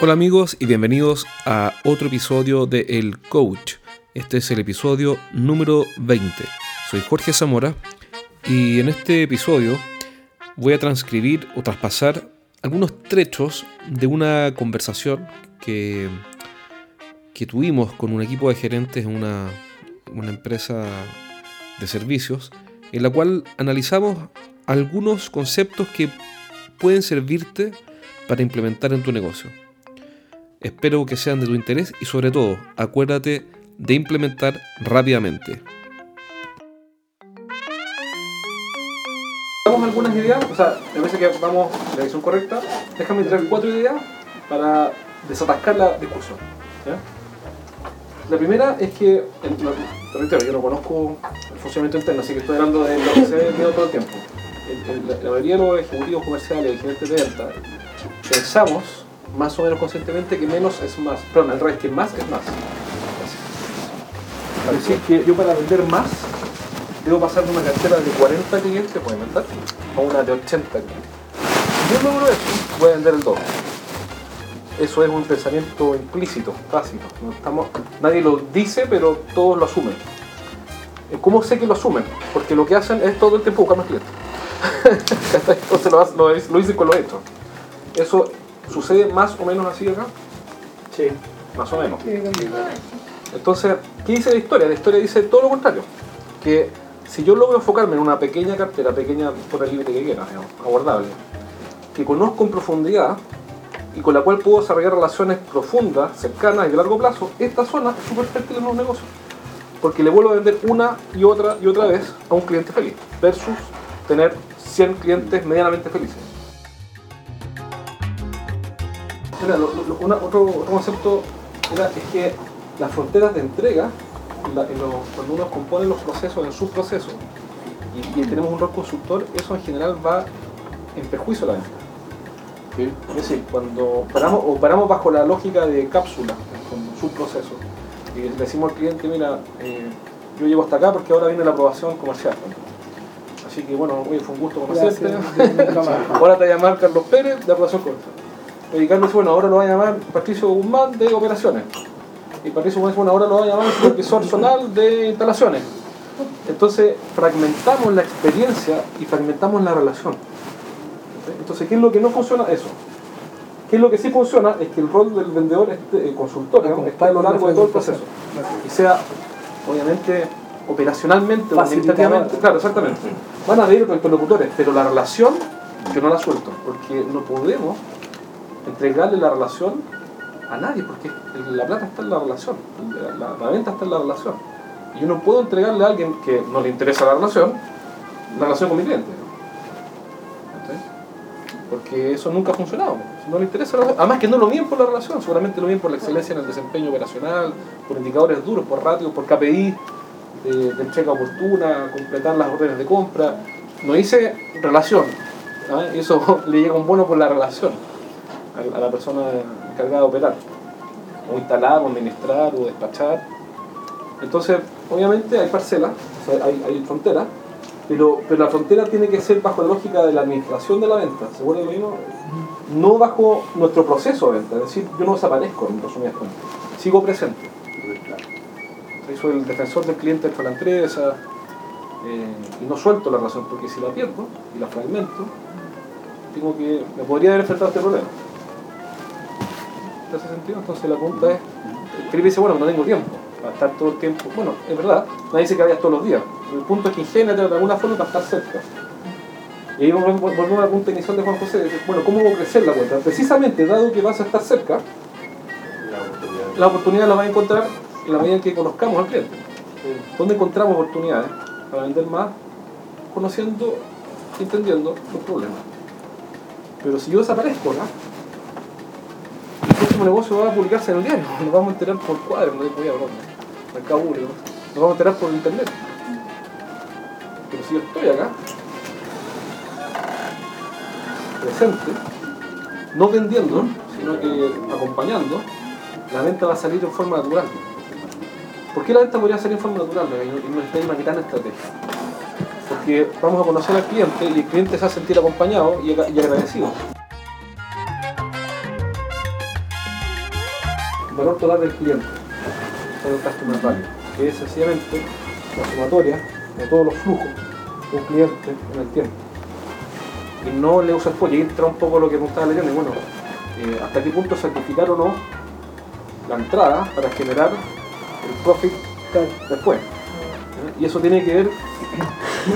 Hola amigos y bienvenidos a otro episodio de El Coach. Este es el episodio número 20. Soy Jorge Zamora y en este episodio voy a transcribir o traspasar algunos trechos de una conversación que, que tuvimos con un equipo de gerentes en una, una empresa de servicios en la cual analizamos algunos conceptos que pueden servirte para implementar en tu negocio. Espero que sean de tu interés y sobre todo, acuérdate de implementar rápidamente. Damos algunas ideas, o sea, me parece que vamos en la dirección correcta. Déjame traer cuatro ideas para desatascar la discusión. ¿ya? La primera es que, en, lo, te reitero, yo no conozco el funcionamiento interno, así que estoy hablando de lo que se ve todo el tiempo. El- el- la, la mayoría de los ejecutivos comerciales y gerentes de venta pensamos más o menos conscientemente que menos es más. Perdón, al revés, que más es más. Es decir, que yo para vender más debo pasar de una cartera de 40 clientes, voy a una de 80 clientes. Si yo logro eso, voy a vender el doble. Eso es un pensamiento implícito, tácito. No estamos, nadie lo dice, pero todos lo asumen. ¿Cómo sé que lo asumen? Porque lo que hacen es todo el tiempo buscar más clientes. Entonces lo, lo, lo dicen con lo hecho. Eso sucede más o menos así acá. Sí. Más o menos. Entonces, ¿qué dice la historia? La historia dice todo lo contrario. Que si yo logro enfocarme en una pequeña cartera, pequeña por el límite que quiera, digamos, abordable, que conozco en profundidad y con la cual puedo desarrollar relaciones profundas, cercanas y de largo plazo, esta zona es súper fértil en los negocios. Porque le vuelvo a vender una y otra y otra vez a un cliente feliz, versus tener 100 clientes medianamente felices. Mira, lo- lo- una- otro, otro concepto era, es que las fronteras de entrega, la- en los- cuando uno compone los procesos en sus procesos y, y tenemos un rol consultor, eso en general va en perjuicio a la venta. Es decir, cuando paramos, o paramos bajo la lógica de cápsula con su proceso y le decimos al cliente, mira, eh, yo llego hasta acá porque ahora viene la aprobación comercial. Así que bueno, oye, fue un gusto conocerte. Ahora te va a llamar Carlos Pérez de aprobación comercial. Y Carlos dice, bueno, ahora lo va a llamar Patricio Guzmán de operaciones. Y Patricio Guzmán dice, bueno, ahora lo va a llamar supervisor zonal de instalaciones. Entonces fragmentamos la experiencia y fragmentamos la relación. Entonces, ¿qué es lo que no funciona? Eso. ¿Qué es lo que sí funciona? Es que el rol del vendedor, este, el consultor, digamos, está a lo largo de todo el proceso. Y sea, obviamente, operacionalmente, administrativamente. Claro, exactamente. Van a ver otros interlocutores, pero la relación yo no la suelto, porque no podemos entregarle la relación a nadie, porque la plata está en la relación, la, venta está en la relación. Y yo no puedo entregarle a alguien que no le interesa la relación, la relación con mi cliente. Porque eso nunca ha funcionado. No le interesa la relación, además que no lo miden por la relación, seguramente lo miden por la excelencia en el desempeño operacional, por indicadores duros, por ratios, por KPI, de, de entrega oportuna, completar las órdenes de compra. No dice relación, ¿ah? eso le llega un bono por la relación a, la persona encargada de operar, o instalar, o administrar, o despachar. Entonces, obviamente hay parcelas, hay, hay fronteras, pero, pero la frontera tiene que ser bajo la lógica de la administración de la venta, ¿se acuerdan lo mismo? No bajo nuestro proceso de venta, es decir, yo no desaparezco en resumidas cuentas, sigo presente. Soy el defensor del cliente dentro de la empresa eh, y no suelto la relación, porque si la pierdo y la fragmento, tengo que, me podría haber enfrentado a este problema. ¿Te hace sentido? Entonces la pregunta es, Felipe dice, bueno, no tengo tiempo para estar todo el tiempo. Bueno, es verdad, nadie dice que vayas todos los días. El punto es que ingéniate de alguna forma para estar cerca. Y ahí volvemos a la pregunta inicial de Juan José, de, bueno, ¿cómo puedo crecer la cuenta? Precisamente, dado que vas a estar cerca, la oportunidad la vas a encontrar en la medida en que conozcamos al cliente. ¿Dónde encontramos oportunidades para vender más? Conociendo, entendiendo los problemas. Pero si yo desaparezco, ¿no? Próximo negocio va a publicarse en el diario, nos vamos a enterar por cuadros, no voy a hablar, mercado público, nos vamos a enterar por internet. Pero si yo estoy acá, presente, no vendiendo, sino que acompañando, la venta va a salir en forma natural. ¿Por qué la venta podría salir en forma natural y no, y no está en una gran estrategia? Porque vamos a conocer al cliente y el cliente se va a sentir acompañado y agradecido. Valor total del cliente, el customer value, que es sencillamente la sumatoria de todos los flujos de un cliente en el tiempo. Y no le usa el Y entra un poco lo que me estaba leyendo, bueno, eh, hasta qué punto sacrificar o no la entrada para generar el profit después. Y eso tiene que ver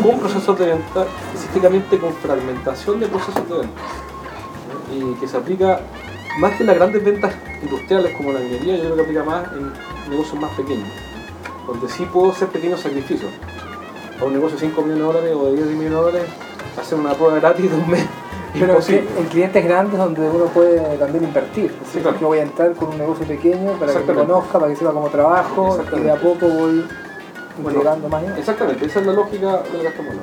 con procesos de venta, específicamente con fragmentación de procesos de venta. Y que se aplica más que las grandes ventas industriales como la minería, yo creo que aplica más en negocios más pequeños, donde sí puedo hacer pequeños sacrificios. A un negocio de 5 millones de dólares o de 10 millones de dólares, hacer una prueba gratis de un mes. Pero en clientes grandes donde uno puede también invertir. Sí, claro. Yo voy a entrar con un negocio pequeño para que me conozca, para que sepa cómo trabajo y de a poco voy integrando más. Exactamente, esa es la lógica de la que estamos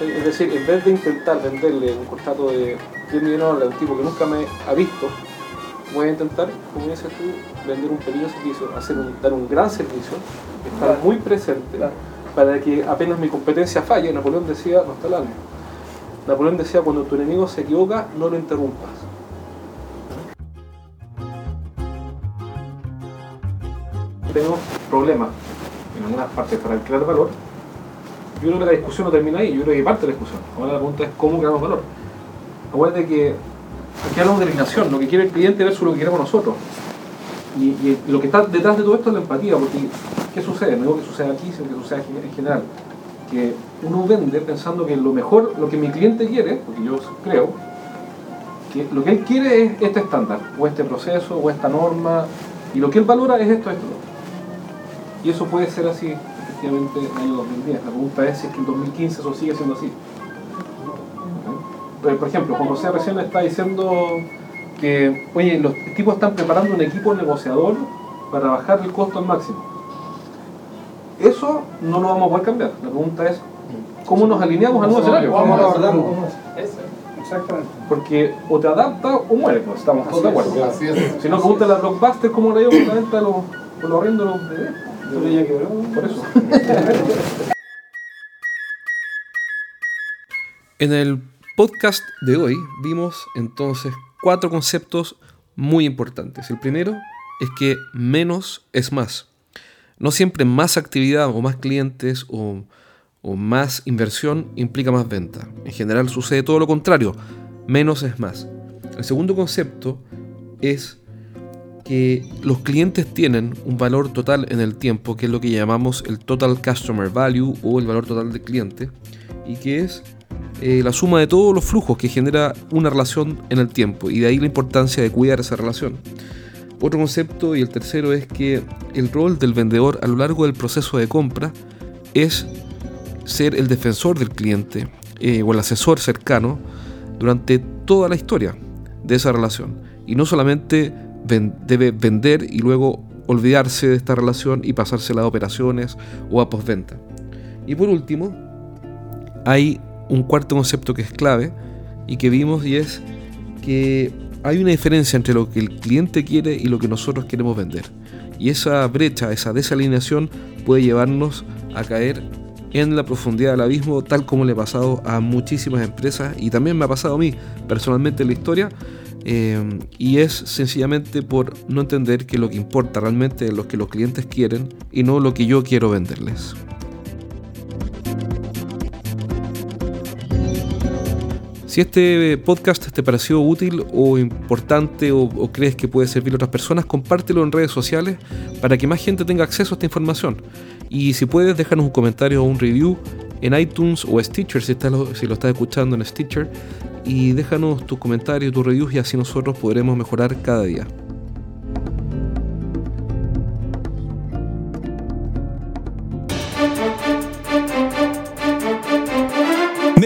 Es decir, en vez de intentar venderle un contrato de 10 millones de dólares a un tipo que nunca me ha visto, voy a intentar, como dices tú, vender un pequeño servicio, hacer dar un gran servicio, estar muy presente, para que apenas mi competencia falle, Napoleón decía, no está el alma Napoleón decía, cuando tu enemigo se equivoca, no lo interrumpas. Tenemos problemas en algunas partes para crear valor. Yo creo que la discusión no termina ahí, yo creo que parte de la discusión. Ahora la pregunta es cómo creamos valor. Acuérdate que aquí hablamos de alineación, lo que quiere el cliente versus lo que queremos nosotros. Y, lo que está detrás de todo esto es la empatía, porque ¿qué sucede? No digo que suceda aquí, sino que sucede en general que uno vende pensando que lo mejor, lo que mi cliente quiere, porque yo creo, que lo que él quiere es este estándar, o este proceso, o esta norma, y lo que él valora es esto, esto. Y eso puede ser así, efectivamente, en el año 2010. La pregunta que en 2015 eso sigue siendo así. Por ejemplo, Juan José recién está diciendo que, oye, los tipos están preparando un equipo negociador para bajar el costo al máximo. Eso no lo vamos a poder cambiar. La pregunta es, ¿cómo nos alineamos al nuevo escenario? ¿Cómo lo abordamos? Exactamente. Porque o te adapta o muere, pues estamos todos de acuerdo. Si no, pregunta la Blockbuster cómo le con la venta de los, con los de los bebés. Por eso. En el podcast de hoy vimos entonces cuatro conceptos muy importantes. El primero es que menos es más. No siempre más actividad o más clientes o, más inversión implica más venta. En general sucede todo lo contrario, menos es más. El segundo concepto es que los clientes tienen un valor total en el tiempo, que es lo que llamamos el Total Customer Value o el valor total del cliente, y que es eh, la suma de todos los flujos que genera una relación en el tiempo, y de ahí la importancia de cuidar esa relación. Otro concepto y el tercero es que el rol del vendedor a lo largo del proceso de compra es ser el defensor del cliente eh, o el asesor cercano durante toda la historia de esa relación. Y no solamente debe vender y luego olvidarse de esta relación y pasársela a operaciones o a postventa. Y por último, hay un cuarto concepto que es clave y que vimos y es que hay una diferencia entre lo que el cliente quiere y lo que nosotros queremos vender. Y esa brecha, esa desalineación puede llevarnos a caer en la profundidad del abismo, tal como le ha pasado a muchísimas empresas y también me ha pasado a mí personalmente en la historia. Eh, y es sencillamente por no entender que lo que importa realmente es lo que los clientes quieren y no lo que yo quiero venderles. Si este podcast te pareció útil o importante o, crees que puede servir a otras personas, compártelo en redes sociales para que más gente tenga acceso a esta información. Y si puedes, déjanos un comentario o un review en iTunes o Stitcher si, si lo estás escuchando en Stitcher. Y déjanos tus comentarios, tus reviews y así nosotros podremos mejorar cada día.